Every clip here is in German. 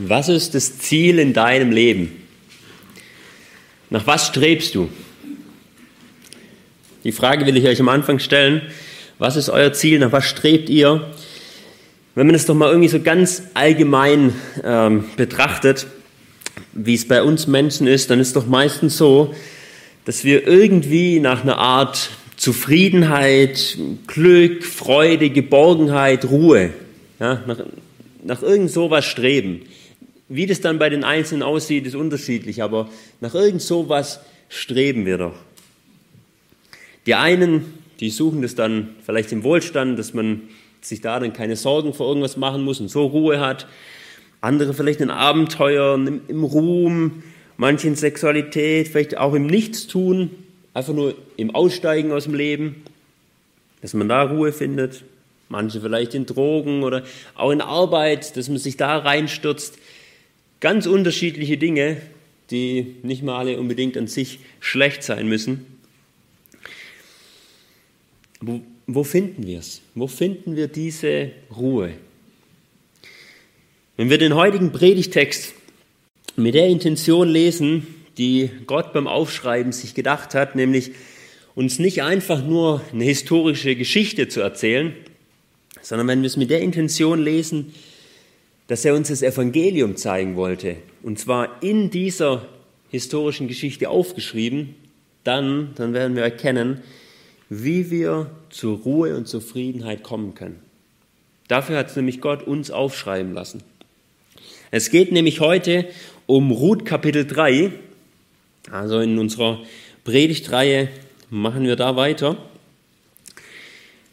Was ist das Ziel in deinem Leben? Nach was strebst du? Die Frage will ich euch am Anfang stellen. Was ist euer Ziel? Nach was strebt ihr? Wenn man es doch mal irgendwie so ganz allgemein ähm, betrachtet, wie es bei uns Menschen ist, dann ist doch meistens so, dass wir irgendwie nach einer Art Zufriedenheit, Glück, Freude, Geborgenheit, Ruhe, ja, nach, nach irgend sowas streben. Wie das dann bei den Einzelnen aussieht, ist unterschiedlich, aber nach irgend sowas streben wir doch. Die einen, die suchen das dann vielleicht im Wohlstand, dass man sich da dann keine Sorgen vor irgendwas machen muss und so Ruhe hat. Andere vielleicht in Abenteuern, im Ruhm, manche in Sexualität, vielleicht auch im Nichtstun, einfach nur im Aussteigen aus dem Leben, dass man da Ruhe findet. Manche vielleicht in Drogen oder auch in Arbeit, dass man sich da reinstürzt. Ganz unterschiedliche Dinge, die nicht mal alle unbedingt an sich schlecht sein müssen. Wo, wo finden wir es? Wo finden wir diese Ruhe? Wenn wir den heutigen Predigtext mit der Intention lesen, die Gott beim Aufschreiben sich gedacht hat, nämlich uns nicht einfach nur eine historische Geschichte zu erzählen, sondern wenn wir es mit der Intention lesen, dass er uns das Evangelium zeigen wollte, und zwar in dieser historischen Geschichte aufgeschrieben, dann, dann werden wir erkennen, wie wir zur Ruhe und Zufriedenheit kommen können. Dafür hat es nämlich Gott uns aufschreiben lassen. Es geht nämlich heute um Ruth Kapitel 3. Also in unserer Predigtreihe machen wir da weiter.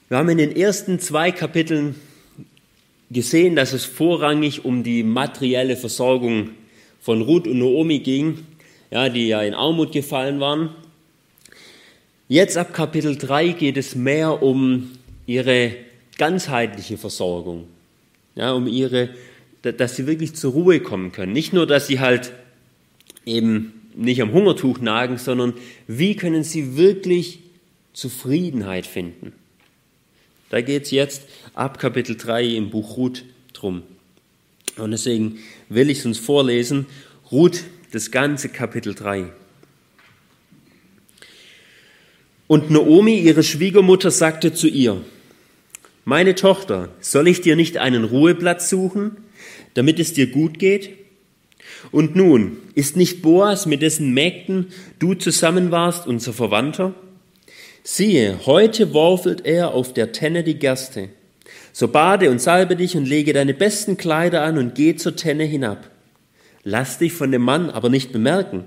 Wir haben in den ersten zwei Kapiteln gesehen, dass es vorrangig um die materielle Versorgung von Ruth und Naomi ging, ja, die ja in Armut gefallen waren. Jetzt ab Kapitel 3 geht es mehr um ihre ganzheitliche Versorgung, ja, um ihre, dass sie wirklich zur Ruhe kommen können. Nicht nur, dass sie halt eben nicht am Hungertuch nagen, sondern wie können sie wirklich Zufriedenheit finden. Da geht es jetzt ab Kapitel 3 im Buch Ruth drum. Und deswegen will ich es uns vorlesen. Ruth, das ganze Kapitel 3. Und Naomi, ihre Schwiegermutter, sagte zu ihr, meine Tochter, soll ich dir nicht einen Ruheplatz suchen, damit es dir gut geht? Und nun, ist nicht Boas, mit dessen Mägden du zusammen warst, unser Verwandter? Siehe, heute worfelt er auf der Tenne die Gerste. So bade und salbe dich und lege deine besten Kleider an und geh zur Tenne hinab. Lass dich von dem Mann aber nicht bemerken,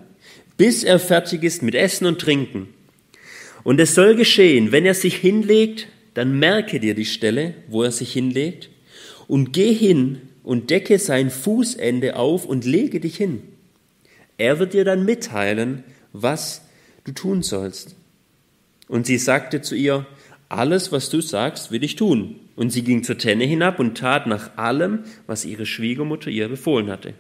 bis er fertig ist mit Essen und Trinken. Und es soll geschehen, wenn er sich hinlegt, dann merke dir die Stelle, wo er sich hinlegt, und geh hin und decke sein Fußende auf und lege dich hin. Er wird dir dann mitteilen, was du tun sollst. Und sie sagte zu ihr, alles, was du sagst, will ich tun. Und sie ging zur Tenne hinab und tat nach allem, was ihre Schwiegermutter ihr befohlen hatte.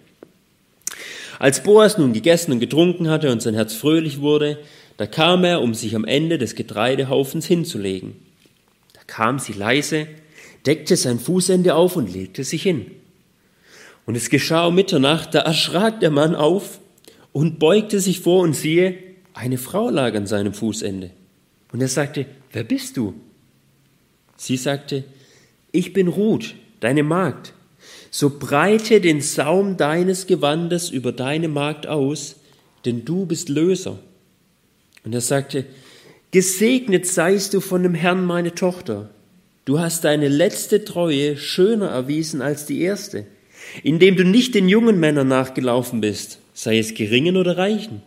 Als Boas nun gegessen und getrunken hatte und sein Herz fröhlich wurde, da kam er, um sich am Ende des Getreidehaufens hinzulegen. Da kam sie leise, deckte sein Fußende auf und legte sich hin. Und es geschah um Mitternacht, da erschrak der Mann auf und beugte sich vor und siehe, eine Frau lag an seinem Fußende. Und er sagte, wer bist du? Sie sagte, ich bin Ruth, deine Magd. So breite den Saum deines Gewandes über deine Magd aus, denn du bist Löser. Und er sagte, Gesegnet seist du von dem Herrn, meine Tochter. Du hast deine letzte Treue schöner erwiesen als die erste, indem du nicht den jungen Männern nachgelaufen bist, sei es geringen oder reichen.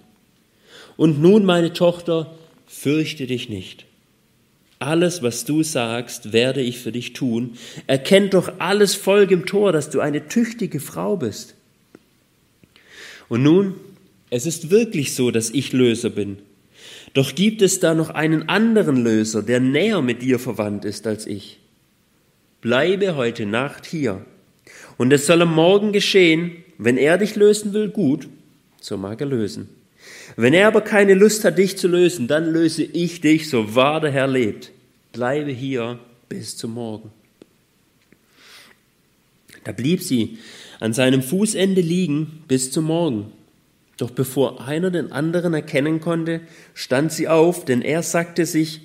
Und nun, meine Tochter, fürchte dich nicht. Alles, was du sagst, werde ich für dich tun. Erkennt doch alles Volk im Tor, dass du eine tüchtige Frau bist. Und nun, es ist wirklich so, dass ich Löser bin. Doch gibt es da noch einen anderen Löser, der näher mit dir verwandt ist als ich. Bleibe heute Nacht hier. Und es soll am Morgen geschehen, wenn er dich lösen will, gut, so mag er lösen. Wenn er aber keine Lust hat, dich zu lösen, dann löse ich dich, so wahr der Herr lebt. Bleibe hier bis zum Morgen. Da blieb sie an seinem Fußende liegen bis zum Morgen. Doch bevor einer den anderen erkennen konnte, stand sie auf, denn er sagte sich,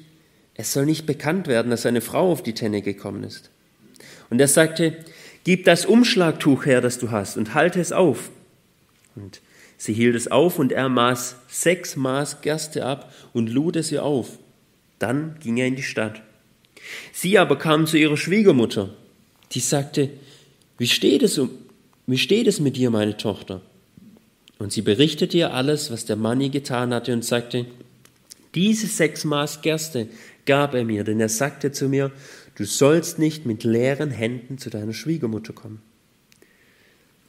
es soll nicht bekannt werden, dass eine Frau auf die Tenne gekommen ist. Und er sagte, gib das Umschlagtuch her, das du hast, und halte es auf. Und sie hielt es auf, und er maß sechs Maß Gerste ab und lud es ihr auf. Dann ging er in die Stadt. Sie aber kam zu ihrer Schwiegermutter. Die sagte, wie steht es, wie steht es mit dir, meine Tochter? Und sie berichtete ihr alles, was der Mann ihr getan hatte und sagte, diese sechs Maß Gerste gab er mir, denn er sagte zu mir, du sollst nicht mit leeren Händen zu deiner Schwiegermutter kommen.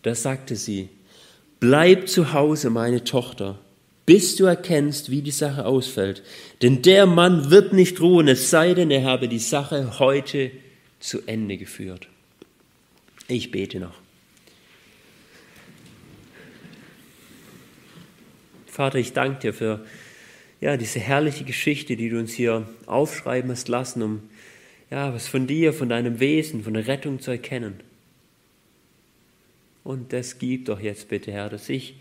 Da sagte sie, bleib zu Hause, meine Tochter, bis du erkennst, wie die Sache ausfällt. Denn der Mann wird nicht ruhen, es sei denn, er habe die Sache heute zu Ende geführt. Ich bete noch. Vater, ich danke dir für ja, diese herrliche Geschichte, die du uns hier aufschreiben hast lassen, um ja, was von dir, von deinem Wesen, von der Rettung zu erkennen. Und das gib doch jetzt bitte, Herr, dass ich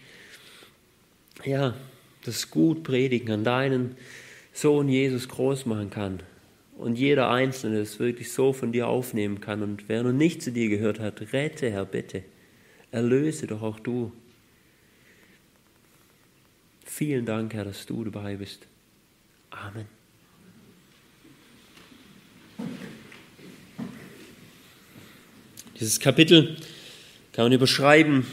ja, das gut predigen an deinen Sohn Jesus groß machen kann und jeder Einzelne es wirklich so von dir aufnehmen kann. Und wer noch nicht zu dir gehört hat, rette, Herr, bitte. Erlöse doch auch du. Vielen Dank, Herr, dass du dabei bist. Amen. Dieses Kapitel kann man überschreiben,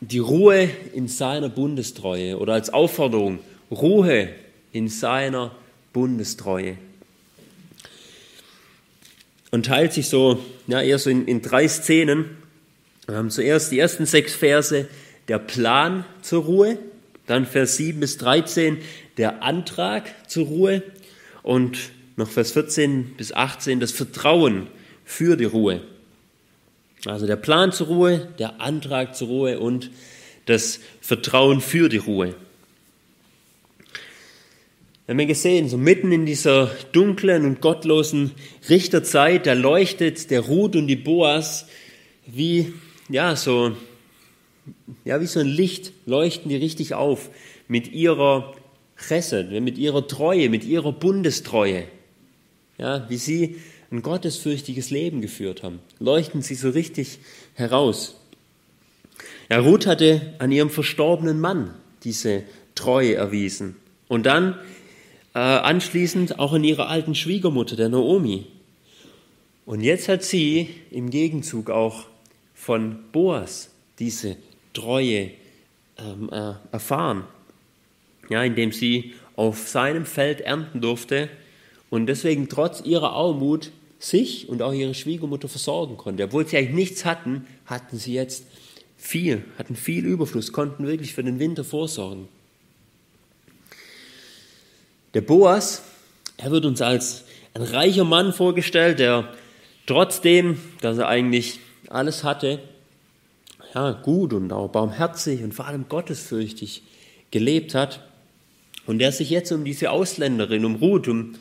die Ruhe in seiner Bundestreue oder als Aufforderung, Ruhe in seiner Bundestreue. Und teilt sich so, ja, eher so in, in drei Szenen. Wir haben zuerst die ersten sechs Verse, der Plan zur Ruhe, dann Vers 7 bis 13, der Antrag zur Ruhe und noch Vers 14 bis 18, das Vertrauen für die Ruhe. Also der Plan zur Ruhe, der Antrag zur Ruhe und das Vertrauen für die Ruhe. Wir haben ja gesehen, so mitten in dieser dunklen und gottlosen Richterzeit, da leuchtet der Ruth und die Boas wie, ja, so, ja, wie so ein Licht leuchten die richtig auf mit ihrer Chesed, mit ihrer Treue, mit ihrer Bundestreue. Ja, wie sie ein gottesfürchtiges Leben geführt haben. Leuchten sie so richtig heraus. Ja, Ruth hatte an ihrem verstorbenen Mann diese Treue erwiesen. Und dann äh, anschließend auch an ihrer alten Schwiegermutter, der Naomi. Und jetzt hat sie im Gegenzug auch von Boas diese Treue ähm, äh, erfahren, ja, indem sie auf seinem Feld ernten durfte und deswegen trotz ihrer Armut sich und auch ihre Schwiegermutter versorgen konnte. Obwohl sie eigentlich nichts hatten, hatten sie jetzt viel, hatten viel Überfluss, konnten wirklich für den Winter vorsorgen. Der Boas, er wird uns als ein reicher Mann vorgestellt, der trotzdem, dass er eigentlich alles hatte, ja, gut und auch barmherzig und vor allem gottesfürchtig gelebt hat und der sich jetzt um diese Ausländerin, um Ruth, um,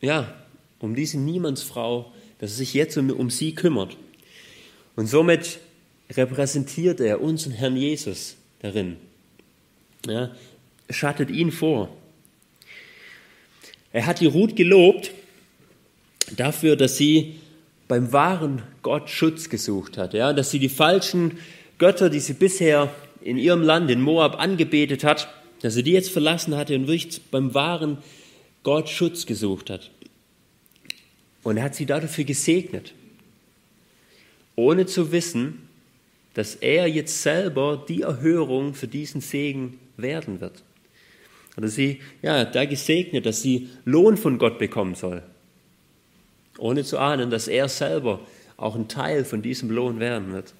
ja, um diese Niemandsfrau, dass er sich jetzt um, um sie kümmert. Und somit repräsentiert er unseren Herrn Jesus darin. Ja, schattet ihn vor. Er hat die Ruth gelobt dafür, dass sie beim wahren Gott Schutz gesucht hat, ja, dass sie die falschen Götter, die sie bisher in ihrem Land, in Moab, angebetet hat, dass sie die jetzt verlassen hatte und wirklich beim wahren Gott Schutz gesucht hat. Und er hat sie dafür gesegnet, ohne zu wissen, dass er jetzt selber die Erhörung für diesen Segen werden wird. Oder sie, ja, da gesegnet, dass sie Lohn von Gott bekommen soll, ohne zu ahnen, dass er selber auch ein Teil von diesem Lohn werden wird.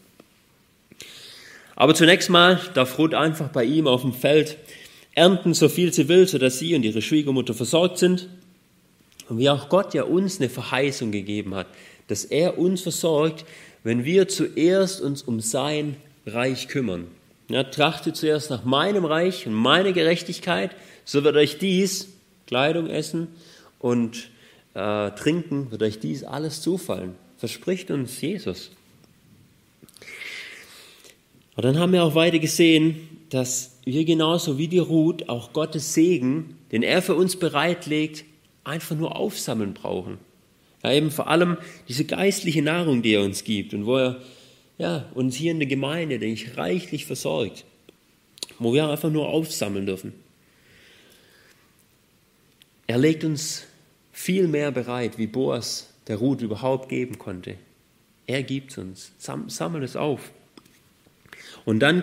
Aber zunächst mal darf Ruth einfach bei ihm auf dem Feld ernten, so viel sie will, sodass sie und ihre Schwiegermutter versorgt sind. Und wie auch Gott ja uns eine Verheißung gegeben hat, dass er uns versorgt, wenn wir zuerst uns um sein Reich kümmern. Ja, trachtet zuerst nach meinem Reich und meiner Gerechtigkeit, so wird euch dies, Kleidung, Essen und äh, Trinken, wird euch dies alles zufallen. Verspricht uns Jesus. Und dann haben wir auch weiter gesehen, dass wir genauso wie die Ruth auch Gottes Segen, den er für uns bereitlegt, einfach nur aufsammeln brauchen. Ja, eben vor allem diese geistliche Nahrung, die er uns gibt und wo er ja, uns hier in der Gemeinde, denke ich, reichlich versorgt, wo wir einfach nur aufsammeln dürfen. Er legt uns viel mehr bereit, wie Boas der Ruth überhaupt geben konnte. Er gibt es uns. Sammelt es auf. Und dann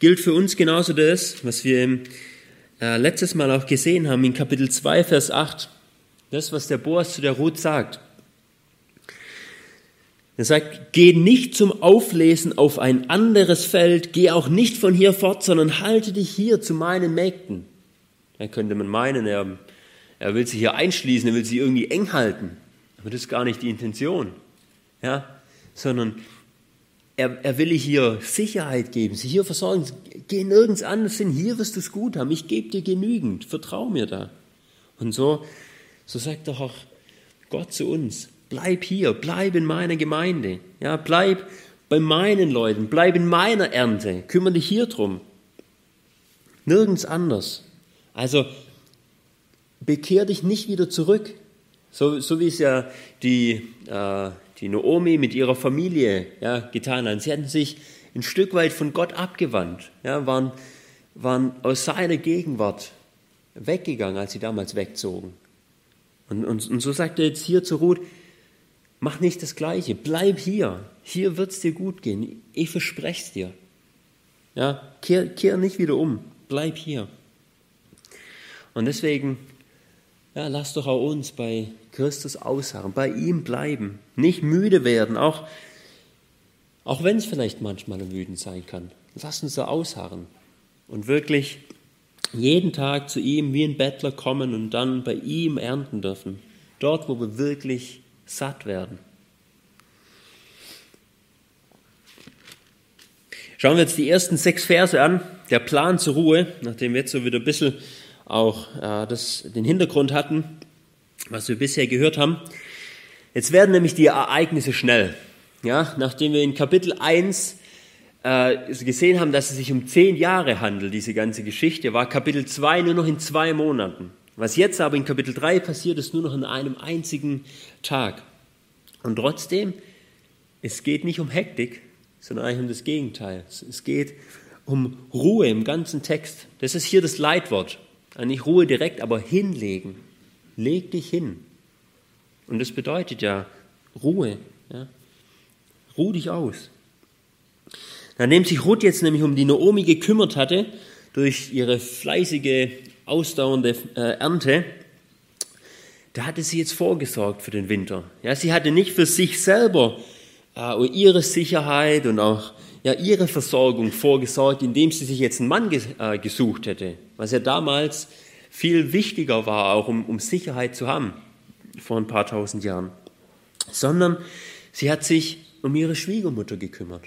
gilt für uns genauso das, was wir äh, letztes Mal auch gesehen haben in Kapitel 2, Vers 8. Das, was der Boas zu der Ruth sagt. Er sagt, geh nicht zum Auflesen auf ein anderes Feld, geh auch nicht von hier fort, sondern halte dich hier zu meinen Mägden. Da könnte man meinen, er, er will sich hier einschließen, er will sich irgendwie eng halten. Aber das ist gar nicht die Intention. Ja? Sondern er, er will hier Sicherheit geben, sie hier versorgen. Geh nirgends anders hin, hier wirst du es gut haben. Ich gebe dir genügend, vertrau mir da. Und so, so sagt doch auch Gott zu uns, bleib hier, bleib in meiner Gemeinde, ja, bleib bei meinen Leuten, bleib in meiner Ernte, kümmere dich hier drum. Nirgends anders. Also bekehr dich nicht wieder zurück, so, so wie es ja die, äh, die Naomi mit ihrer Familie ja, getan hat. Sie hatten sich ein Stück weit von Gott abgewandt, ja, waren, waren aus seiner Gegenwart weggegangen, als sie damals wegzogen. Und, und, und so sagt er jetzt hier zu Ruth, mach nicht das Gleiche, bleib hier, hier wird es dir gut gehen, ich verspreche es dir. Ja, kehr, kehr nicht wieder um, bleib hier. Und deswegen, ja, lass doch auch uns bei Christus ausharren, bei ihm bleiben, nicht müde werden, auch, auch wenn es vielleicht manchmal ermüdend sein kann. Lass uns da ausharren und wirklich jeden Tag zu ihm wie ein Bettler kommen und dann bei ihm ernten dürfen. Dort, wo wir wirklich satt werden. Schauen wir jetzt die ersten sechs Verse an. Der Plan zur Ruhe, nachdem wir jetzt so wieder ein bisschen auch äh, das, den Hintergrund hatten was wir bisher gehört haben. Jetzt werden nämlich die Ereignisse schnell. Ja, nachdem wir in Kapitel 1 äh, gesehen haben, dass es sich um zehn Jahre handelt, diese ganze Geschichte, war Kapitel 2 nur noch in zwei Monaten. Was jetzt aber in Kapitel 3 passiert, ist nur noch in einem einzigen Tag. Und trotzdem, es geht nicht um Hektik, sondern eigentlich um das Gegenteil. Es geht um Ruhe im ganzen Text. Das ist hier das Leitwort. Nicht Ruhe direkt, aber hinlegen. Leg dich hin. Und das bedeutet ja Ruhe. Ja? Ruh dich aus. Nachdem sich Ruth jetzt nämlich um die Naomi gekümmert hatte, durch ihre fleißige, ausdauernde äh, Ernte, da hatte sie jetzt vorgesorgt für den Winter. Ja, sie hatte nicht für sich selber äh, ihre Sicherheit und auch ja, ihre Versorgung vorgesorgt, indem sie sich jetzt einen Mann ges äh, gesucht hätte, was ja damals viel wichtiger war, auch um, um Sicherheit zu haben vor ein paar tausend Jahren, sondern sie hat sich um ihre Schwiegermutter gekümmert.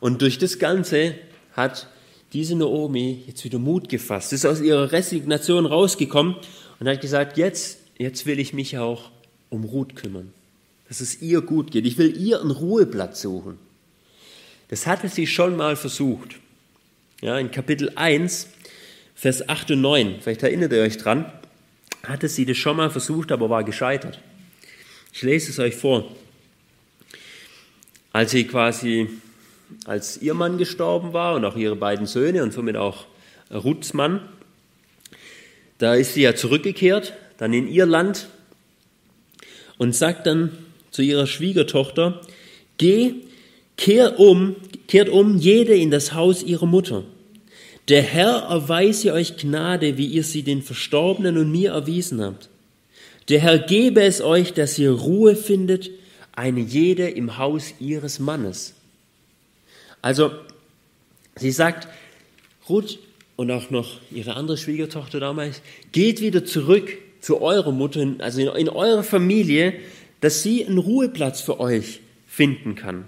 Und durch das Ganze hat diese Naomi jetzt wieder Mut gefasst, ist aus ihrer Resignation rausgekommen und hat gesagt, jetzt, jetzt will ich mich auch um Ruth kümmern, dass es ihr gut geht. Ich will ihr einen Ruheplatz suchen. Das hatte sie schon mal versucht. Ja, in Kapitel 1 Vers 8 und 9, vielleicht erinnert ihr euch dran, hatte sie das schon mal versucht, aber war gescheitert. Ich lese es euch vor. Als sie quasi, als ihr Mann gestorben war und auch ihre beiden Söhne und somit auch Ruths Mann, da ist sie ja zurückgekehrt, dann in ihr Land und sagt dann zu ihrer Schwiegertochter, geh, kehr um, kehrt um jede in das Haus ihrer Mutter der Herr erweise euch Gnade, wie ihr sie den Verstorbenen und mir erwiesen habt. Der Herr gebe es euch, dass ihr Ruhe findet, eine jede im Haus ihres Mannes. Also, sie sagt, Ruth und auch noch ihre andere Schwiegertochter damals, geht wieder zurück zu eurer Mutter, also in, in eurer Familie, dass sie einen Ruheplatz für euch finden kann.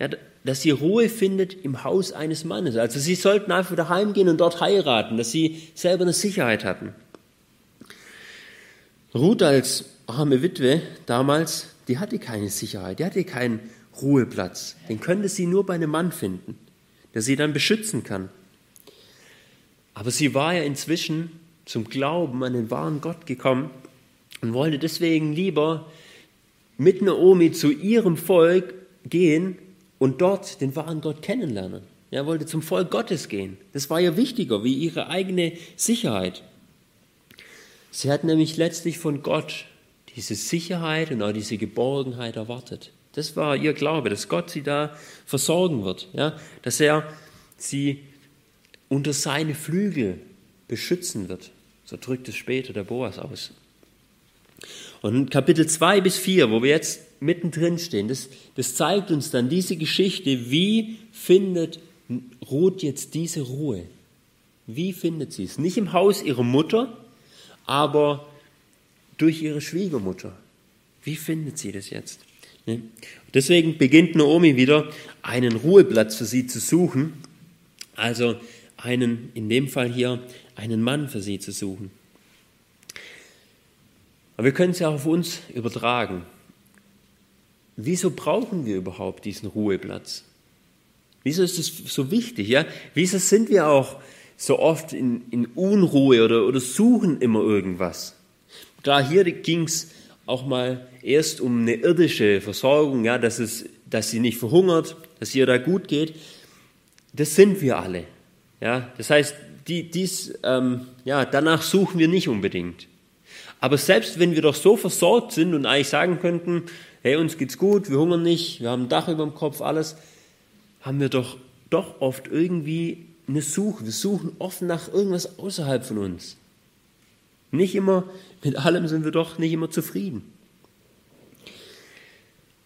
Ja, dass sie Ruhe findet im Haus eines Mannes. Also sie sollten einfach daheim gehen und dort heiraten, dass sie selber eine Sicherheit hatten. Ruth als arme Witwe damals, die hatte keine Sicherheit, die hatte keinen Ruheplatz. Den könnte sie nur bei einem Mann finden, der sie dann beschützen kann. Aber sie war ja inzwischen zum Glauben an den wahren Gott gekommen und wollte deswegen lieber mit Naomi zu ihrem Volk gehen und dort den wahren Gott kennenlernen. Er wollte zum Volk Gottes gehen. Das war ihr wichtiger wie ihre eigene Sicherheit. Sie hat nämlich letztlich von Gott diese Sicherheit und auch diese Geborgenheit erwartet. Das war ihr Glaube, dass Gott sie da versorgen wird, ja, dass er sie unter seine Flügel beschützen wird. So drückt es später der Boas aus. Und Kapitel 2 bis 4, wo wir jetzt mittendrin stehen, das, das zeigt uns dann diese Geschichte, wie findet Ruth jetzt diese Ruhe? Wie findet sie es? Nicht im Haus ihrer Mutter, aber durch ihre Schwiegermutter. Wie findet sie das jetzt? Deswegen beginnt Naomi wieder, einen Ruheplatz für sie zu suchen, also einen, in dem Fall hier, einen Mann für sie zu suchen. Aber wir können es ja auch auf uns übertragen. Wieso brauchen wir überhaupt diesen Ruheplatz? Wieso ist es so wichtig? Ja? Wieso sind wir auch so oft in, in Unruhe oder, oder suchen immer irgendwas? Klar, hier ging es auch mal erst um eine irdische Versorgung, ja, dass, es, dass sie nicht verhungert, dass ihr da gut geht. Das sind wir alle. Ja, das heißt, die, dies, ähm, ja, danach suchen wir nicht unbedingt. Aber selbst wenn wir doch so versorgt sind und eigentlich sagen könnten, hey, uns geht's gut, wir hungern nicht, wir haben ein Dach über dem Kopf, alles, haben wir doch, doch oft irgendwie eine Suche. Wir suchen oft nach irgendwas außerhalb von uns. Nicht immer, mit allem sind wir doch nicht immer zufrieden.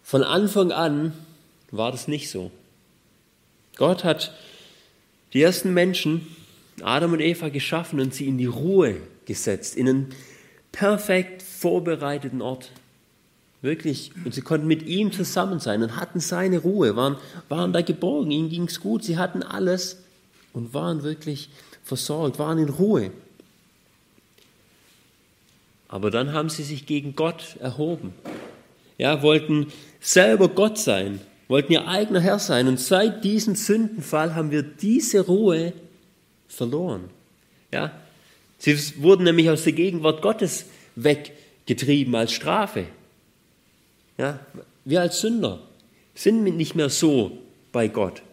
Von Anfang an war das nicht so. Gott hat die ersten Menschen, Adam und Eva, geschaffen und sie in die Ruhe gesetzt, in einen perfekt vorbereiteten Ort. Wirklich. Und sie konnten mit ihm zusammen sein und hatten seine Ruhe, waren, waren da geborgen, ihnen ging es gut, sie hatten alles und waren wirklich versorgt, waren in Ruhe. Aber dann haben sie sich gegen Gott erhoben. Ja, wollten selber Gott sein, wollten ihr eigener Herr sein. Und seit diesem Sündenfall haben wir diese Ruhe verloren. Ja, sie wurden nämlich aus der Gegenwart Gottes weggetrieben als Strafe. Ja, wir als Sünder sind nicht mehr so bei Gott.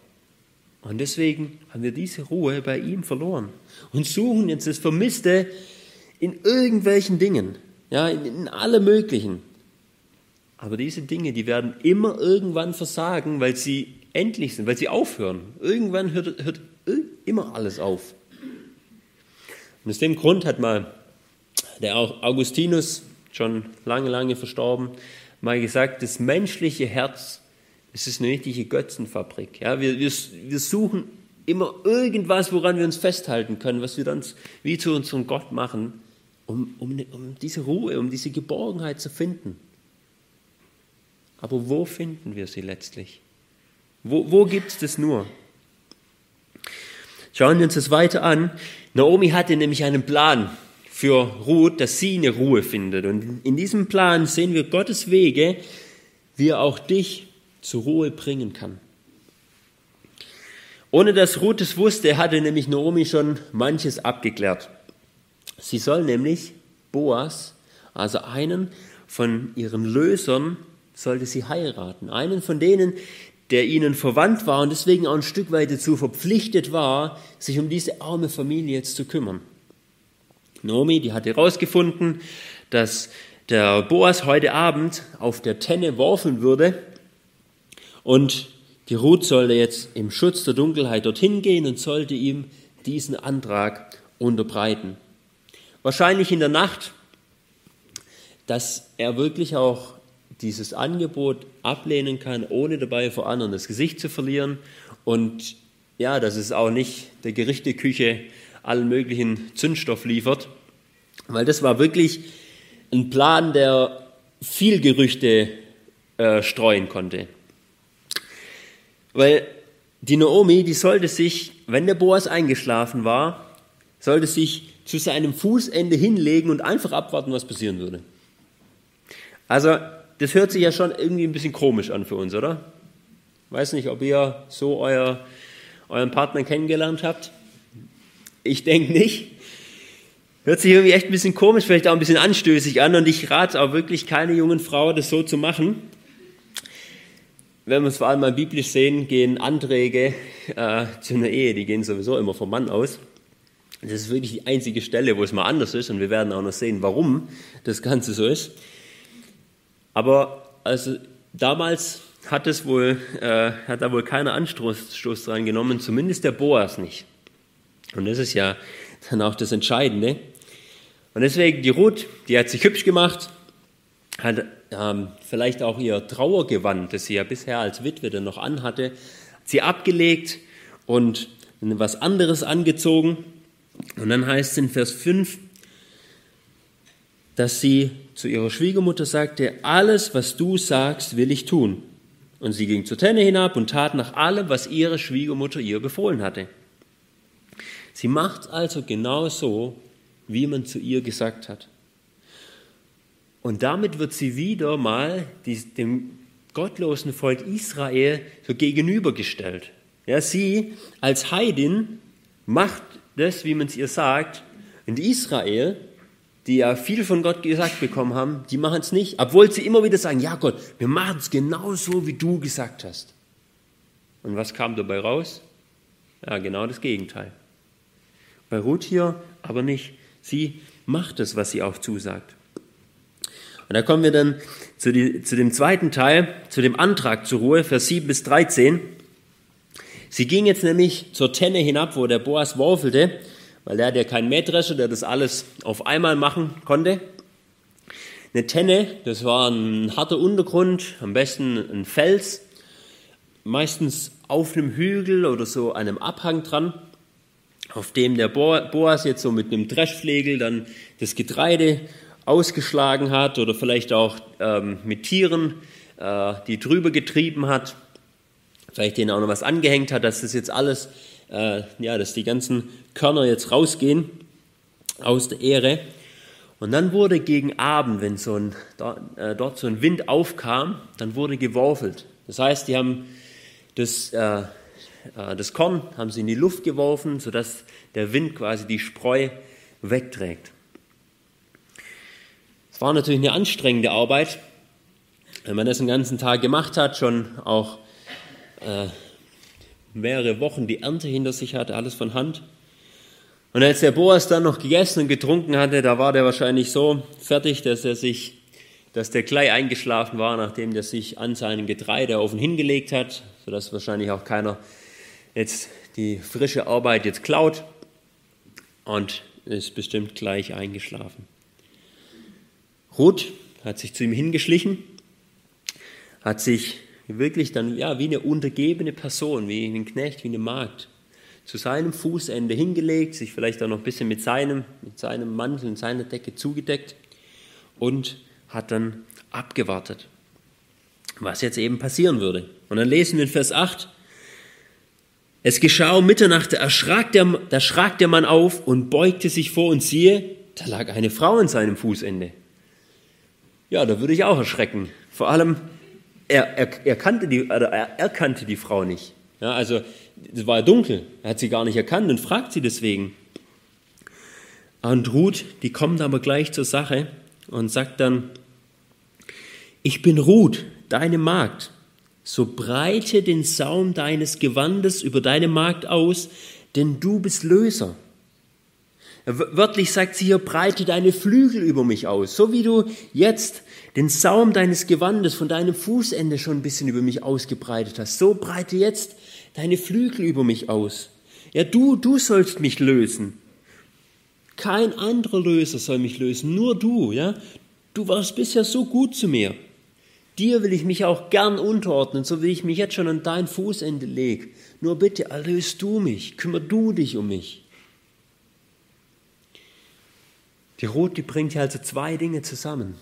Und deswegen haben wir diese Ruhe bei ihm verloren und suchen jetzt das Vermisste in irgendwelchen Dingen, ja, in, in alle möglichen. Aber diese Dinge, die werden immer irgendwann versagen, weil sie endlich sind, weil sie aufhören. Irgendwann hört, hört immer alles auf. Und aus dem Grund hat mal der Augustinus, schon lange, lange verstorben, mal gesagt, das menschliche Herz, das ist eine richtige Götzenfabrik. Ja, wir, wir, wir suchen immer irgendwas, woran wir uns festhalten können, was wir dann wie zu unserem Gott machen um, um, um diese Ruhe, um diese Geborgenheit zu finden. Aber wo finden wir sie letztlich? Wo, wo gibt es das nur? Schauen wir uns das weiter an. Naomi hatte nämlich einen Plan für Ruth, dass sie eine Ruhe findet. Und in diesem Plan sehen wir Gottes Wege, wie er auch dich zur Ruhe bringen kann. Ohne dass Ruth es wusste, hatte nämlich Naomi schon manches abgeklärt. Sie soll nämlich Boas, also einen von ihren Lösern, sollte sie heiraten. Einen von denen, der ihnen verwandt war und deswegen auch ein Stück weit dazu verpflichtet war, sich um diese arme Familie jetzt zu kümmern. Nomi, die hatte herausgefunden, dass der Boas heute Abend auf der Tenne worfeln würde und die Ruth sollte jetzt im Schutz der Dunkelheit dorthin gehen und sollte ihm diesen Antrag unterbreiten wahrscheinlich in der Nacht, dass er wirklich auch dieses Angebot ablehnen kann, ohne dabei vor anderen das Gesicht zu verlieren und ja, dass es auch nicht der Gerichteküche allen möglichen Zündstoff liefert, weil das war wirklich ein Plan, der viel Gerüchte äh, streuen konnte. Weil die Naomi, die sollte sich, wenn der Boas eingeschlafen war, sollte sich zu seinem Fußende hinlegen und einfach abwarten, was passieren würde. Also, das hört sich ja schon irgendwie ein bisschen komisch an für uns, oder? Weiß nicht, ob ihr so euer, euren Partner kennengelernt habt. Ich denke nicht. Hört sich irgendwie echt ein bisschen komisch, vielleicht auch ein bisschen anstößig an und ich rate auch wirklich keine jungen Frau, das so zu machen. Wenn wir es vor allem mal biblisch sehen, gehen Anträge äh, zu einer Ehe, die gehen sowieso immer vom Mann aus. Das ist wirklich die einzige Stelle, wo es mal anders ist und wir werden auch noch sehen, warum das Ganze so ist. Aber also damals hat es wohl, äh, hat da wohl keiner Anstoß dran genommen, zumindest der Boas nicht. Und das ist ja dann auch das Entscheidende. Und deswegen die Ruth, die hat sich hübsch gemacht, hat ähm, vielleicht auch ihr Trauergewand, das sie ja bisher als Witwe dann noch anhatte, sie abgelegt und was anderes angezogen. Und dann heißt es in Vers 5, dass sie zu ihrer Schwiegermutter sagte, alles, was du sagst, will ich tun. Und sie ging zur Tenne hinab und tat nach allem, was ihre Schwiegermutter ihr befohlen hatte. Sie macht also genau so, wie man zu ihr gesagt hat. Und damit wird sie wieder mal dem gottlosen Volk Israel so gegenübergestellt. Ja, sie als Heidin macht das, wie man es ihr sagt. Und Israel, die ja viel von Gott gesagt bekommen haben, die machen es nicht, obwohl sie immer wieder sagen, ja Gott, wir machen es genauso, wie du gesagt hast. Und was kam dabei raus? Ja, genau das Gegenteil. Bei Ruth hier aber nicht. Sie macht es, was sie auch zusagt. Und da kommen wir dann zu, die, zu dem zweiten Teil, zu dem Antrag zur Ruhe, Vers 7 bis 13. Sie ging jetzt nämlich zur Tenne hinab, wo der Boas worfelte, weil der hat ja keinen Mähdrescher, der das alles auf einmal machen konnte. Eine Tenne, das war ein harter Untergrund, am besten ein Fels, meistens auf einem Hügel oder so einem Abhang dran auf dem der Boas jetzt so mit einem Dreschflegel dann das Getreide ausgeschlagen hat oder vielleicht auch ähm, mit Tieren, äh, die drüber getrieben hat, vielleicht denen auch noch was angehängt hat, dass das jetzt alles, äh, ja, dass die ganzen Körner jetzt rausgehen aus der Ähre. Und dann wurde gegen Abend, wenn so ein, äh, dort so ein Wind aufkam, dann wurde geworfelt. Das heißt, die haben das äh, äh, das Korn haben sie in die Luft geworfen, sodass der Wind quasi die Spreu wegträgt. Es war natürlich eine anstrengende Arbeit. Wenn man das den ganzen Tag gemacht hat, schon auch äh, mehrere Wochen die Ernte hinter sich hatte, alles von Hand. Und als der Boas dann noch gegessen und getrunken hatte, da war der wahrscheinlich so fertig, dass er sich, dass der gleich eingeschlafen war, nachdem der sich an seinem Getreide auf ihn hingelegt hat, sodass wahrscheinlich auch keiner jetzt die frische Arbeit jetzt klaut und ist bestimmt gleich eingeschlafen. Ruth hat sich zu ihm hingeschlichen, hat sich wirklich dann ja wie eine untergebene Person, wie ein Knecht, wie eine Magd, zu seinem Fußende hingelegt, sich vielleicht auch noch ein bisschen mit seinem, mit seinem Mantel und seiner Decke zugedeckt und hat dann abgewartet, was jetzt eben passieren würde. Und dann lesen wir in Vers 8, es geschah um Mitternacht, da erschrak, der, da schrak der Mann auf und beugte sich vor und siehe, da lag eine Frau an seinem Fußende. Ja, da würde ich auch erschrecken. Vor allem, er, er, er, kannte, die, er erkannte die Frau nicht. Ja, also, es war dunkel, er hat sie gar nicht erkannt und fragt sie deswegen. Und Ruth, die kommt aber gleich zur Sache und sagt dann, ich bin Ruth, deine Magd so breite den Saum deines Gewandes über deine Magd aus, denn du bist Löser. Wörtlich sagt sie hier, breite deine Flügel über mich aus, so wie du jetzt den Saum deines Gewandes von deinem Fußende schon ein bisschen über mich ausgebreitet hast, so breite jetzt deine Flügel über mich aus. Ja, du, du sollst mich lösen. Kein anderer Löser soll mich lösen, nur du, ja. Du warst bisher so gut zu mir. Dir will ich mich auch gern unterordnen, so wie ich mich jetzt schon an dein Fußende lege. Nur bitte erlöst du mich, kümmer du dich um mich. Die Ruth, die bringt hier also zwei Dinge zusammen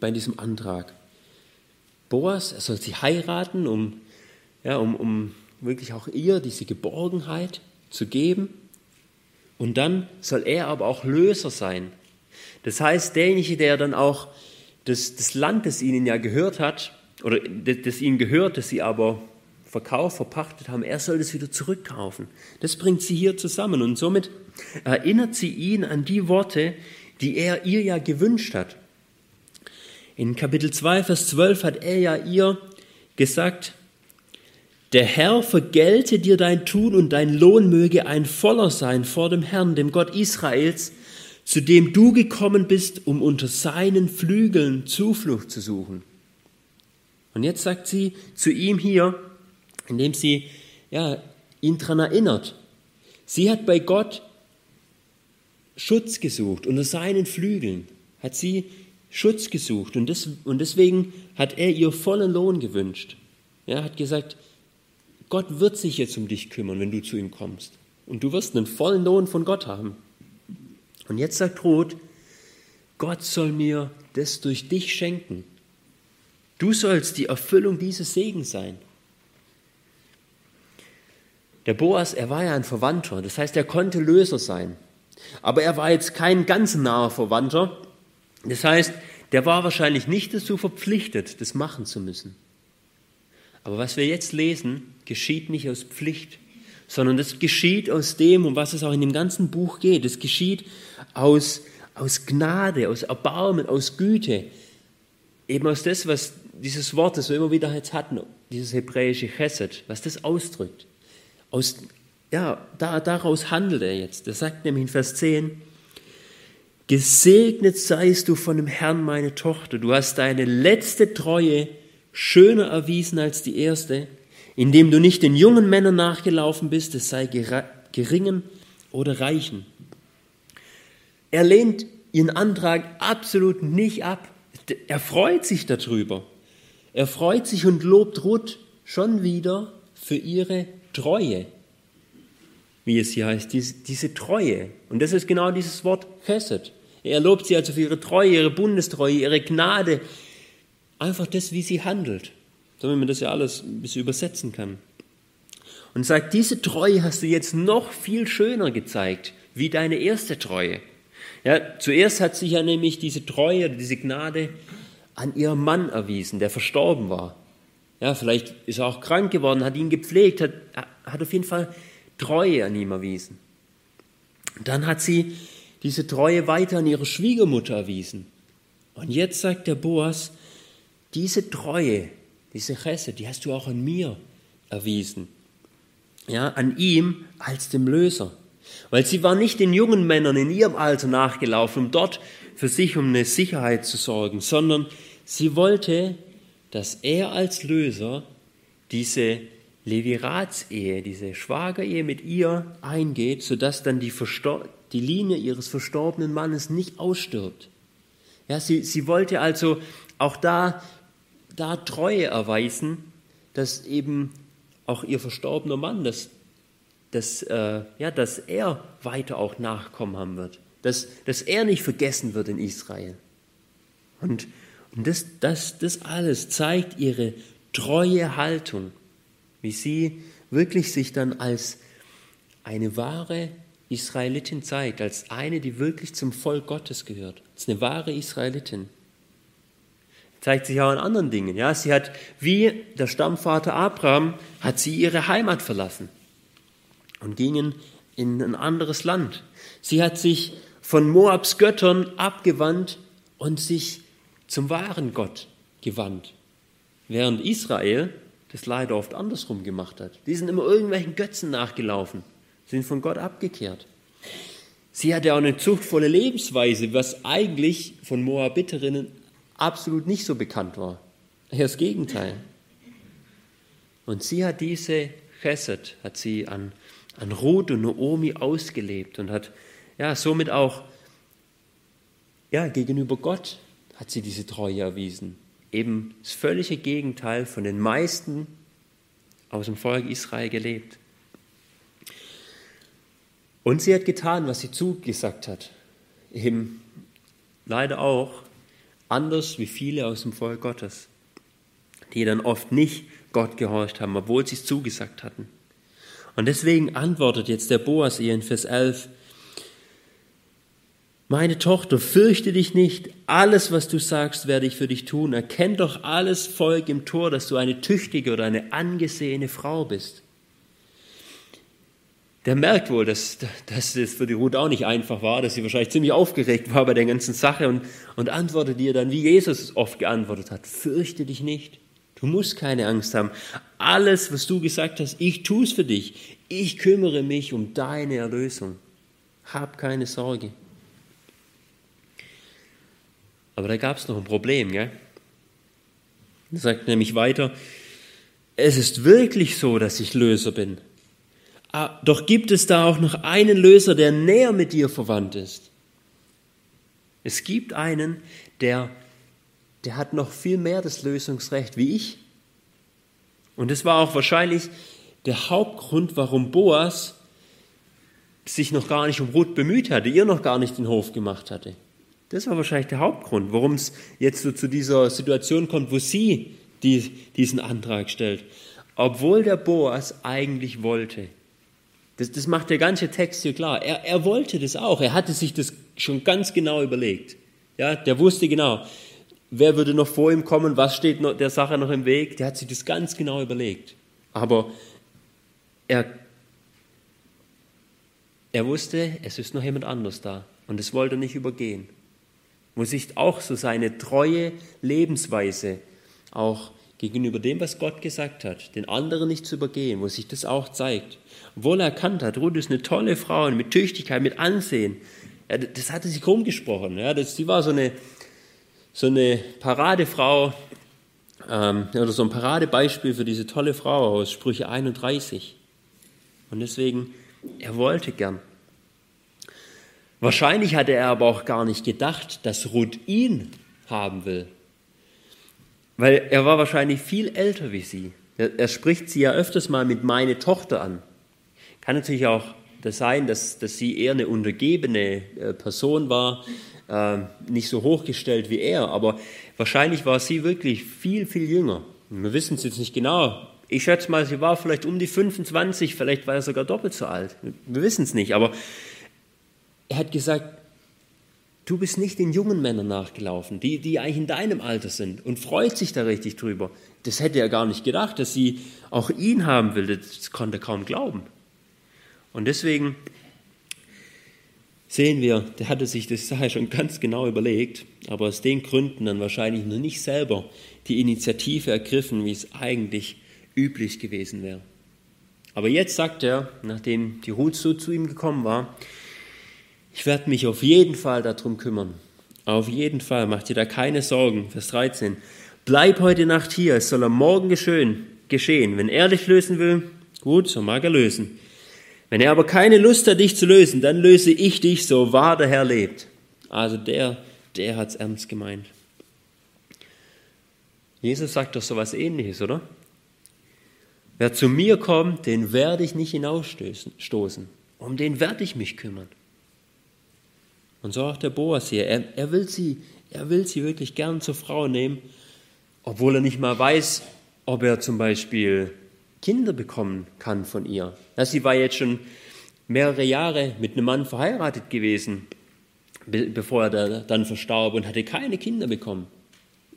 bei diesem Antrag. Boas, er soll sie heiraten, um, ja, um, um wirklich auch ihr diese Geborgenheit zu geben. Und dann soll er aber auch Löser sein. Das heißt, derjenige, der dann auch das, das Land, das ihnen ja gehört hat oder das ihnen gehört, das sie aber verkauft, verpachtet haben, er soll das wieder zurückkaufen. Das bringt sie hier zusammen und somit erinnert sie ihn an die Worte, die er ihr ja gewünscht hat. In Kapitel 2, Vers 12 hat er ja ihr gesagt, der Herr vergelte dir dein Tun und dein Lohn möge ein voller sein vor dem Herrn, dem Gott Israels, zu dem du gekommen bist, um unter seinen Flügeln Zuflucht zu suchen. Und jetzt sagt sie zu ihm hier, indem sie ja, ihn daran erinnert, sie hat bei Gott Schutz gesucht, unter seinen Flügeln hat sie Schutz gesucht und, das, und deswegen hat er ihr vollen Lohn gewünscht. Er hat gesagt, Gott wird sich jetzt um dich kümmern, wenn du zu ihm kommst. Und du wirst einen vollen Lohn von Gott haben. Und jetzt sagt Ruth, Gott soll mir das durch dich schenken. Du sollst die Erfüllung dieses Segens sein. Der Boas, er war ja ein Verwandter, das heißt, er konnte Löser sein. Aber er war jetzt kein ganz naher Verwandter. Das heißt, der war wahrscheinlich nicht dazu verpflichtet, das machen zu müssen. Aber was wir jetzt lesen, geschieht nicht aus Pflicht, sondern das geschieht aus dem, um was es auch in dem ganzen Buch geht. Es geschieht aus, aus Gnade, aus Erbarmen, aus Güte. Eben aus das, was dieses Wort, das wir immer wieder jetzt hatten, dieses hebräische Chesed, was das ausdrückt. Aus, ja, da, daraus handelt er jetzt. Er sagt nämlich in Vers 10, Gesegnet seist du von dem Herrn, meine Tochter. Du hast deine letzte Treue schöner erwiesen als die erste, indem du nicht den jungen Männern nachgelaufen bist, es sei geringen oder reichen. Er lehnt ihren Antrag absolut nicht ab. Er freut sich darüber. Er freut sich und lobt Ruth schon wieder für ihre Treue, wie es hier heißt, diese, diese Treue. Und das ist genau dieses Wort Chesed. Er lobt sie also für ihre Treue, ihre Bundestreue, ihre Gnade. Einfach das, wie sie handelt. Damit man das ja alles ein bisschen übersetzen kann. Und sagt, diese Treue hast du jetzt noch viel schöner gezeigt, wie deine erste Treue. Ja, zuerst hat sich ja nämlich diese Treue, diese Gnade an ihrem Mann erwiesen, der verstorben war. Ja, vielleicht ist er auch krank geworden, hat ihn gepflegt, hat, hat auf jeden Fall Treue an ihm erwiesen. dann hat sie diese Treue weiter an ihre Schwiegermutter erwiesen. Und jetzt sagt der Boas, diese Treue, diese Chesse, die hast du auch an mir erwiesen. Ja, an ihm als dem Löser. Weil sie war nicht den jungen Männern in ihrem Alter nachgelaufen, um dort für sich um eine Sicherheit zu sorgen, sondern sie wollte, dass er als Löser diese Leviratsehe, diese Schwagerehe mit ihr eingeht, sodass dann die, die Linie ihres verstorbenen Mannes nicht ausstirbt. Ja, sie, sie wollte also auch da, da Treue erweisen, dass eben auch ihr verstorbener Mann, dass dass, äh, ja, dass er weiter auch Nachkommen haben wird, dass, dass er nicht vergessen wird in Israel. Und, und das, das, das alles zeigt ihre treue Haltung, wie sie wirklich sich dann als eine wahre Israelitin zeigt, als eine, die wirklich zum Volk Gottes gehört, als eine wahre Israelitin. Zeigt sich auch in anderen Dingen. Ja, sie hat, wie der Stammvater Abraham, hat sie ihre Heimat verlassen und gingen in ein anderes Land. Sie hat sich von Moabs Göttern abgewandt und sich zum wahren Gott gewandt. Während Israel das leider oft andersrum gemacht hat. Die sind immer irgendwelchen Götzen nachgelaufen, sind von Gott abgekehrt. Sie hatte auch eine zuchtvolle Lebensweise, was eigentlich von Moabiterinnen absolut nicht so bekannt war. Eher das Gegenteil. Und sie hat diese Chesed, hat sie an an Ruth und Naomi ausgelebt und hat ja somit auch ja, gegenüber Gott hat sie diese Treue erwiesen. Eben das völlige Gegenteil von den meisten aus dem Volk Israel gelebt. Und sie hat getan, was sie zugesagt hat. Eben leider auch anders wie viele aus dem Volk Gottes, die dann oft nicht Gott gehorcht haben, obwohl sie es zugesagt hatten. Und deswegen antwortet jetzt der Boas ihr in Vers 11, meine Tochter, fürchte dich nicht, alles, was du sagst, werde ich für dich tun. Erkenn doch alles Volk im Tor, dass du eine tüchtige oder eine angesehene Frau bist. Der merkt wohl, dass, dass es für die Ruth auch nicht einfach war, dass sie wahrscheinlich ziemlich aufgeregt war bei der ganzen Sache und, und antwortet ihr dann, wie Jesus es oft geantwortet hat, fürchte dich nicht. Du musst keine Angst haben. Alles, was du gesagt hast, ich tue es für dich. Ich kümmere mich um deine Erlösung. Hab keine Sorge. Aber da gab es noch ein Problem, gell? Er sagt nämlich weiter, es ist wirklich so, dass ich Löser bin. Ah, doch gibt es da auch noch einen Löser, der näher mit dir verwandt ist. Es gibt einen, der, der hat noch viel mehr das Lösungsrecht wie ich. Und das war auch wahrscheinlich der Hauptgrund, warum Boas sich noch gar nicht um Ruth bemüht hatte, ihr noch gar nicht den Hof gemacht hatte. Das war wahrscheinlich der Hauptgrund, warum es jetzt so zu dieser Situation kommt, wo sie die, diesen Antrag stellt. Obwohl der Boas eigentlich wollte. Das, das macht der ganze Text hier klar. Er, er wollte das auch. Er hatte sich das schon ganz genau überlegt. Ja, der wusste genau, wer würde noch vor ihm kommen, was steht der Sache noch im Weg. Der hat sich das ganz genau überlegt. Aber er, er wusste, es ist noch jemand anders da. Und das wollte er nicht übergehen wo sich auch so seine treue Lebensweise auch gegenüber dem, was Gott gesagt hat, den anderen nicht zu übergehen, wo sich das auch zeigt. Obwohl er erkannt hat, Ruth ist eine tolle Frau mit Tüchtigkeit, mit Ansehen. Ja, das hatte sich rumgesprochen. Ja, das, sie war so eine, so eine Paradefrau ähm, oder so ein Paradebeispiel für diese tolle Frau aus Sprüche 31. Und deswegen, er wollte gern. Wahrscheinlich hatte er aber auch gar nicht gedacht, dass Ruth ihn haben will. Weil er war wahrscheinlich viel älter wie sie. Er, spricht sie ja öfters mal mit meine Tochter an. Kann natürlich auch das sein, dass, dass sie eher eine untergebene äh, Person war, äh, nicht so hochgestellt wie er, aber wahrscheinlich war sie wirklich viel, viel jünger. Wir wissen es jetzt nicht genau. Ich schätze mal, sie war vielleicht um die 25, vielleicht war er sogar doppelt so alt. Wir wissen es nicht, aber er hat gesagt, du bist nicht den jungen Männern nachgelaufen, die, die eigentlich in deinem Alter sind und freut sich da richtig drüber. Das hätte er gar nicht gedacht, dass sie auch ihn haben will. Das konnte er kaum glauben. Und deswegen sehen wir, der hatte sich das Sache schon ganz genau überlegt, aber aus den Gründen dann wahrscheinlich noch nicht selber die Initiative ergriffen, wie es eigentlich üblich gewesen wäre. Aber jetzt sagt er, nachdem die Ruth so zu ihm gekommen war, ich werde mich auf jeden Fall darum kümmern. Auf jeden Fall, mach dir da keine Sorgen. Vers 13. Bleib heute Nacht hier, es soll am Morgen geschehen. geschehen. Wenn er dich lösen will, gut, so mag er lösen. Wenn er aber keine Lust hat, dich zu lösen, dann löse ich dich, so wahr der Herr lebt. Also der, der hat's ernst gemeint. Jesus sagt doch so was ähnliches, oder? Wer zu mir kommt, den werde ich nicht hinausstoßen. Um den werde ich mich kümmern. Und so auch der Boas hier. Er, er, will sie, er will sie wirklich gern zur Frau nehmen, obwohl er nicht mal weiß, ob er zum Beispiel Kinder bekommen kann von ihr. Ja, sie war jetzt schon mehrere Jahre mit einem Mann verheiratet gewesen, bevor er dann verstarb und hatte keine Kinder bekommen.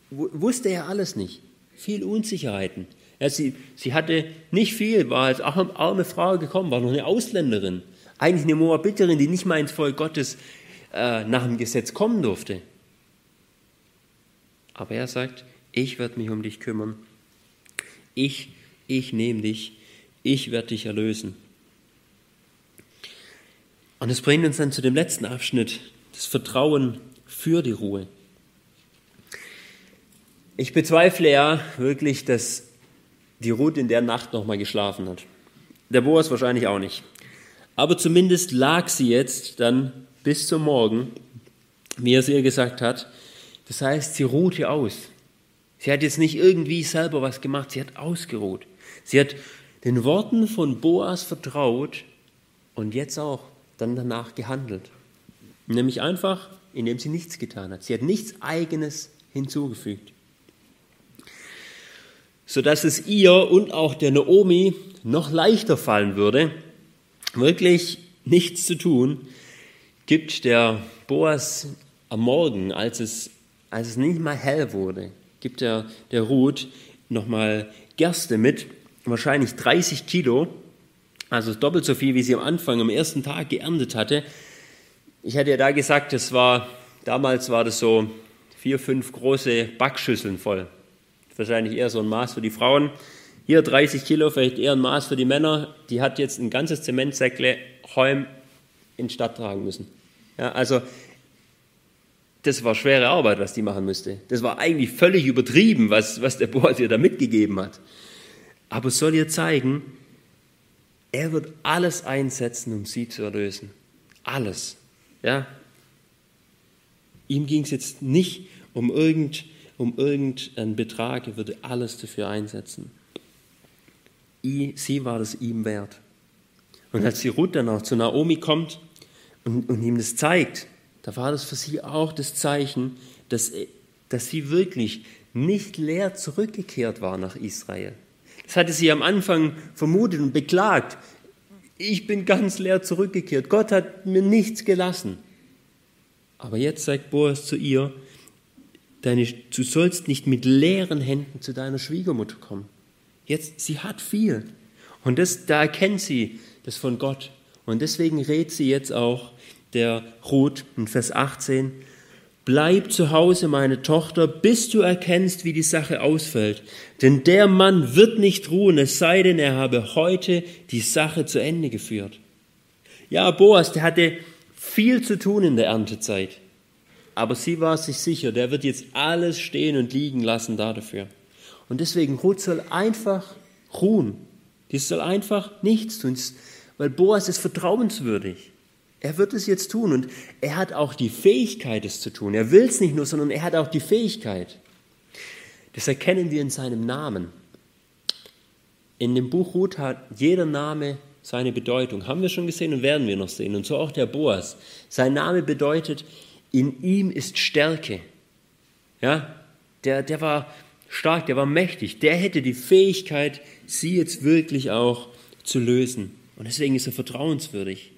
Wusste er alles nicht. Viel Unsicherheiten. Ja, sie, sie hatte nicht viel, war als arme Frau gekommen, war noch eine Ausländerin. Eigentlich eine Moabiterin, die nicht mal ins Volk Gottes äh, nach dem Gesetz kommen durfte. Aber er sagt, ich werde mich um dich kümmern. Ich, ich nehme dich. Ich werde dich erlösen. Und es bringt uns dann zu dem letzten Abschnitt, das Vertrauen für die Ruhe. Ich bezweifle ja wirklich, dass die Ruth in der Nacht nochmal geschlafen hat. Der Boas wahrscheinlich auch nicht. Aber zumindest lag sie jetzt dann bis zum Morgen, wie er es ihr gesagt hat. Das heißt, sie ruhte aus. Sie hat jetzt nicht irgendwie selber was gemacht, sie hat ausgeruht. Sie hat den Worten von Boas vertraut und jetzt auch dann danach gehandelt. Nämlich einfach, indem sie nichts getan hat. Sie hat nichts Eigenes hinzugefügt. Sodass es ihr und auch der Naomi noch leichter fallen würde, wirklich nichts zu tun, gibt der Boas am Morgen, als es, als es nicht mal hell wurde, gibt der, der Ruth nochmal Gerste mit, wahrscheinlich 30 Kilo, also doppelt so viel, wie sie am Anfang, am ersten Tag geerntet hatte. Ich hatte ja da gesagt, das war, damals war das so vier, fünf große Backschüsseln voll. Wahrscheinlich eher so ein Maß für die Frauen. Hier 30 Kilo, vielleicht eher ein Maß für die Männer. Die hat jetzt ein ganzes Zementsäckle Holm in die Stadt tragen müssen. Ja, also das war schwere Arbeit, was die machen müsste. Das war eigentlich völlig übertrieben, was, was der Boas ihr da mitgegeben hat. Aber soll ihr zeigen, er wird alles einsetzen, um sie zu erlösen. Alles. Ja? Ihm ging es jetzt nicht um, irgend, um irgendeinen Betrag, er würde alles dafür einsetzen. Sie war das ihm wert. Und als die Ruth dann auch zu Naomi kommt und, und ihm das zeigt, da war das für sie auch das Zeichen, dass, dass sie wirklich nicht leer zurückgekehrt war nach Israel. Das hatte sie am Anfang vermutet und beklagt. Ich bin ganz leer zurückgekehrt. Gott hat mir nichts gelassen. Aber jetzt sagt Boas zu ihr, deine, du sollst nicht mit leeren Händen zu deiner Schwiegermutter kommen. Jetzt, sie hat viel. Und das, da erkennt sie das von Gott. Und deswegen rät sie jetzt auch der Ruth in Vers 18, Bleib zu Hause, meine Tochter, bis du erkennst, wie die Sache ausfällt. Denn der Mann wird nicht ruhen, es sei denn, er habe heute die Sache zu Ende geführt. Ja, Boas, der hatte viel zu tun in der Erntezeit. Aber sie war sich sicher, der wird jetzt alles stehen und liegen lassen dafür. Und deswegen, Ruth soll einfach ruhen. Die soll einfach nichts tun, weil Boas ist vertrauenswürdig. Er wird es jetzt tun und er hat auch die Fähigkeit, es zu tun. Er will es nicht nur, sondern er hat auch die Fähigkeit. Das erkennen wir in seinem Namen. In dem Buch Ruth hat jeder Name seine Bedeutung. Haben wir schon gesehen und werden wir noch sehen. Und so auch der Boas. Sein Name bedeutet, in ihm ist Stärke. Ja, der, der war stark, der war mächtig. Der hätte die Fähigkeit, sie jetzt wirklich auch zu lösen. Und deswegen ist er vertrauenswürdig.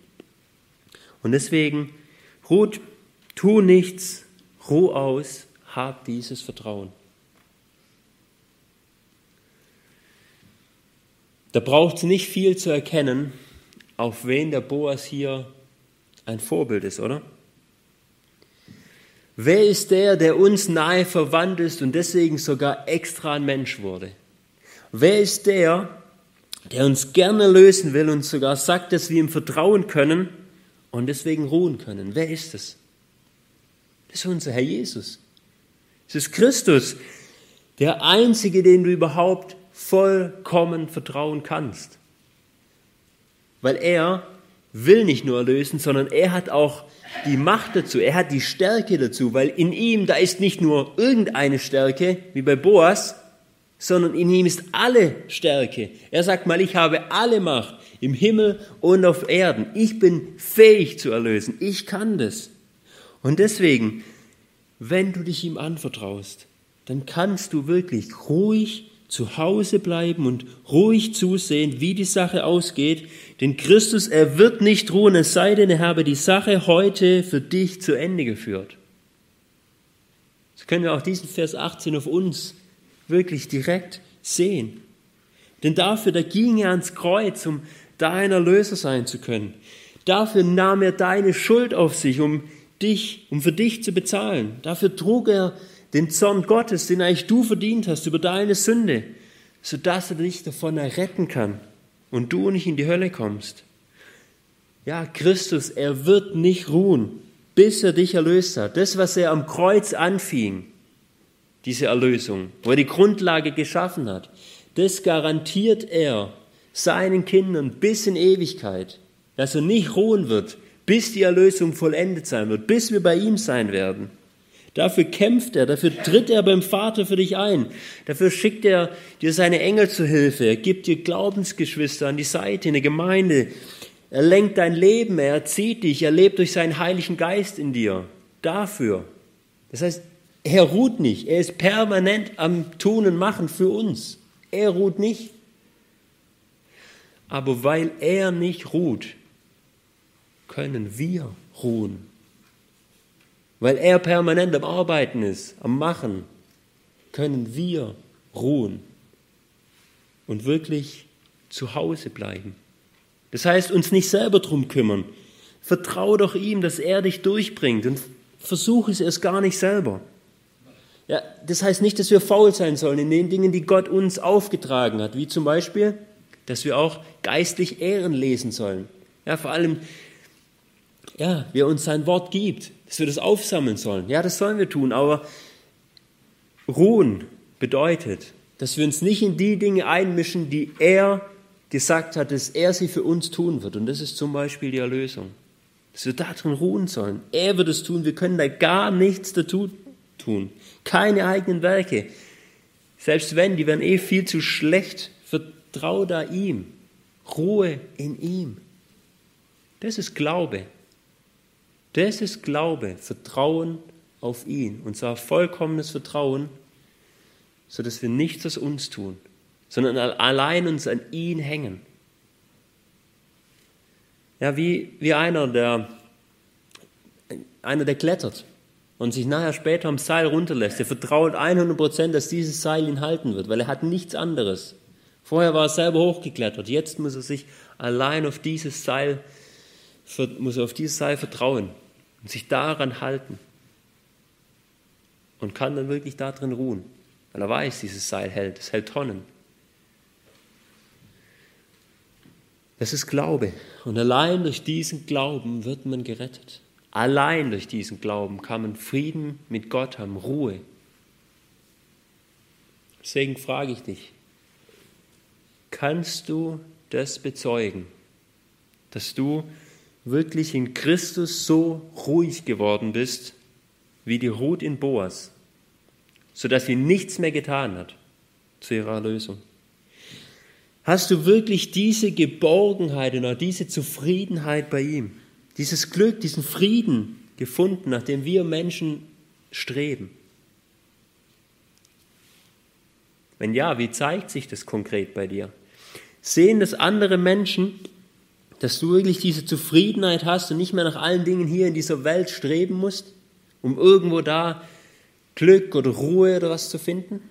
Und deswegen, Ruth, tu nichts, ruh aus, hab dieses Vertrauen. Da braucht es nicht viel zu erkennen, auf wen der Boas hier ein Vorbild ist, oder? Wer ist der, der uns nahe verwandt ist und deswegen sogar extra ein Mensch wurde? Wer ist der, der uns gerne lösen will und sogar sagt, dass wir ihm vertrauen können und deswegen ruhen können. Wer ist es? Das ist unser Herr Jesus. Es ist Christus, der Einzige, den du überhaupt vollkommen vertrauen kannst. Weil er will nicht nur erlösen, sondern er hat auch die Macht dazu, er hat die Stärke dazu, weil in ihm, da ist nicht nur irgendeine Stärke, wie bei Boas, sondern in ihm ist alle Stärke. Er sagt mal, ich habe alle Macht im Himmel und auf Erden. Ich bin fähig zu erlösen. Ich kann das. Und deswegen, wenn du dich ihm anvertraust, dann kannst du wirklich ruhig zu Hause bleiben und ruhig zusehen, wie die Sache ausgeht. Denn Christus, er wird nicht ruhen, es sei denn, er habe die Sache heute für dich zu Ende geführt. So können wir auch diesen Vers 18 auf uns wirklich direkt sehen. Denn dafür, da ging er ans Kreuz, um dein Erlöser sein zu können. Dafür nahm er deine Schuld auf sich, um dich, um für dich zu bezahlen. Dafür trug er den Zorn Gottes, den eigentlich du verdient hast, über deine Sünde, sodass er dich davon erretten kann und du nicht in die Hölle kommst. Ja, Christus, er wird nicht ruhen, bis er dich erlöst hat. Das, was er am Kreuz anfing, diese Erlösung, wo er die Grundlage geschaffen hat, das garantiert er seinen Kindern bis in Ewigkeit, dass er nicht ruhen wird, bis die Erlösung vollendet sein wird, bis wir bei ihm sein werden. Dafür kämpft er, dafür tritt er beim Vater für dich ein, dafür schickt er dir seine Engel zu Hilfe, er gibt dir Glaubensgeschwister an die Seite, eine Gemeinde, er lenkt dein Leben, er erzieht dich, er lebt durch seinen Heiligen Geist in dir. Dafür. Das heißt, er ruht nicht, er ist permanent am Tun und Machen für uns. Er ruht nicht. Aber weil er nicht ruht, können wir ruhen. Weil er permanent am Arbeiten ist, am Machen, können wir ruhen und wirklich zu Hause bleiben. Das heißt, uns nicht selber drum kümmern. Vertraue doch ihm, dass er dich durchbringt und versuche es erst gar nicht selber. Ja, das heißt nicht, dass wir faul sein sollen in den Dingen, die Gott uns aufgetragen hat, wie zum Beispiel, dass wir auch geistlich Ehren lesen sollen. Ja, vor allem, ja, wie er uns sein Wort gibt, dass wir das aufsammeln sollen. Ja, das sollen wir tun, aber ruhen bedeutet, dass wir uns nicht in die Dinge einmischen, die er gesagt hat, dass er sie für uns tun wird. Und das ist zum Beispiel die Erlösung. Dass wir darin ruhen sollen. Er wird es tun, wir können da gar nichts dazu tun. Keine eigenen Werke. Selbst wenn, die wären eh viel zu schlecht. Vertrau da ihm. Ruhe in ihm. Das ist Glaube. Das ist Glaube. Vertrauen auf ihn. Und zwar vollkommenes Vertrauen sodass wir nichts aus uns tun, sondern allein uns an ihn hängen. Ja, wie, wie einer, der, einer, der klettert und sich nachher später am Seil runterlässt. Der vertraut 100 Prozent, dass dieses Seil ihn halten wird, weil er hat nichts anderes. Vorher war er selber hochgeklettert, jetzt muss er sich allein auf dieses Seil, muss er auf dieses Seil vertrauen und sich daran halten und kann dann wirklich darin ruhen weil er weiß, dieses Seil hält, es hält Tonnen. Das ist Glaube. Und allein durch diesen Glauben wird man gerettet. Allein durch diesen Glauben kann man Frieden mit Gott haben, Ruhe. Deswegen frage ich dich, kannst du das bezeugen, dass du wirklich in Christus so ruhig geworden bist, wie die Ruth in Boas? sodass sie nichts mehr getan hat zu ihrer Erlösung. Hast du wirklich diese Geborgenheit und auch diese Zufriedenheit bei ihm, dieses Glück, diesen Frieden gefunden, nach dem wir Menschen streben? Wenn ja, wie zeigt sich das konkret bei dir? Sehen das andere Menschen, dass du wirklich diese Zufriedenheit hast und nicht mehr nach allen Dingen hier in dieser Welt streben musst, um irgendwo da Glück oder Ruhe oder was zu finden?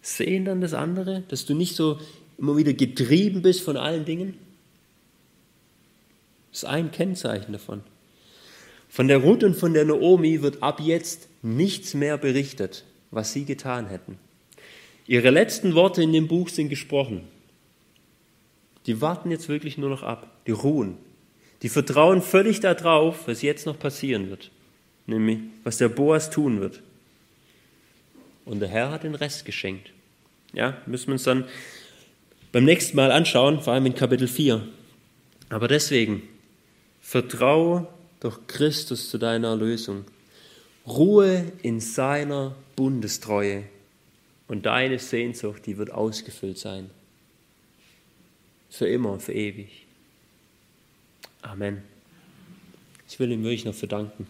Sehen dann das andere, dass du nicht so immer wieder getrieben bist von allen Dingen? Das ist ein Kennzeichen davon. Von der Ruth und von der Naomi wird ab jetzt nichts mehr berichtet, was sie getan hätten. Ihre letzten Worte in dem Buch sind gesprochen. Die warten jetzt wirklich nur noch ab. Die ruhen. Die vertrauen völlig darauf, was jetzt noch passieren wird. Nämlich, was der Boas tun wird. Und der Herr hat den Rest geschenkt. Ja, müssen wir uns dann beim nächsten Mal anschauen, vor allem in Kapitel 4. Aber deswegen, vertraue doch Christus zu deiner Erlösung. Ruhe in seiner Bundestreue und deine Sehnsucht, die wird ausgefüllt sein. Für immer, für ewig. Amen. Ich will ihm wirklich noch verdanken.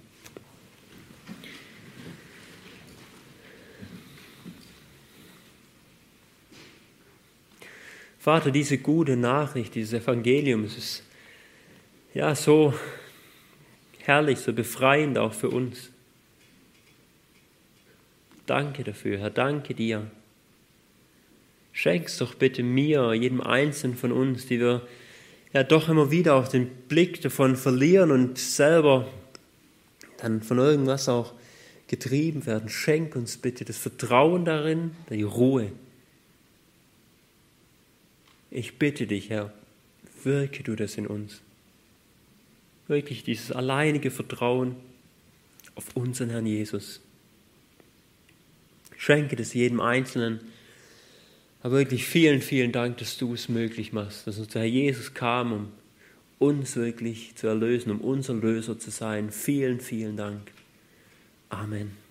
Vater, diese gute Nachricht, dieses Evangelium, es ist ja so herrlich, so befreiend auch für uns. Danke dafür, Herr, danke dir. Schenk's doch bitte mir, jedem Einzelnen von uns, die wir ja doch immer wieder auch den Blick davon verlieren und selber dann von irgendwas auch getrieben werden. Schenk uns bitte das Vertrauen darin, die Ruhe. Ich bitte dich, Herr, wirke du das in uns. Wirklich dieses alleinige Vertrauen auf unseren Herrn Jesus. Schenke das jedem Einzelnen. Aber wirklich vielen, vielen Dank, dass du es möglich machst, dass unser Herr Jesus kam, um uns wirklich zu erlösen, um unser Löser zu sein. Vielen, vielen Dank. Amen.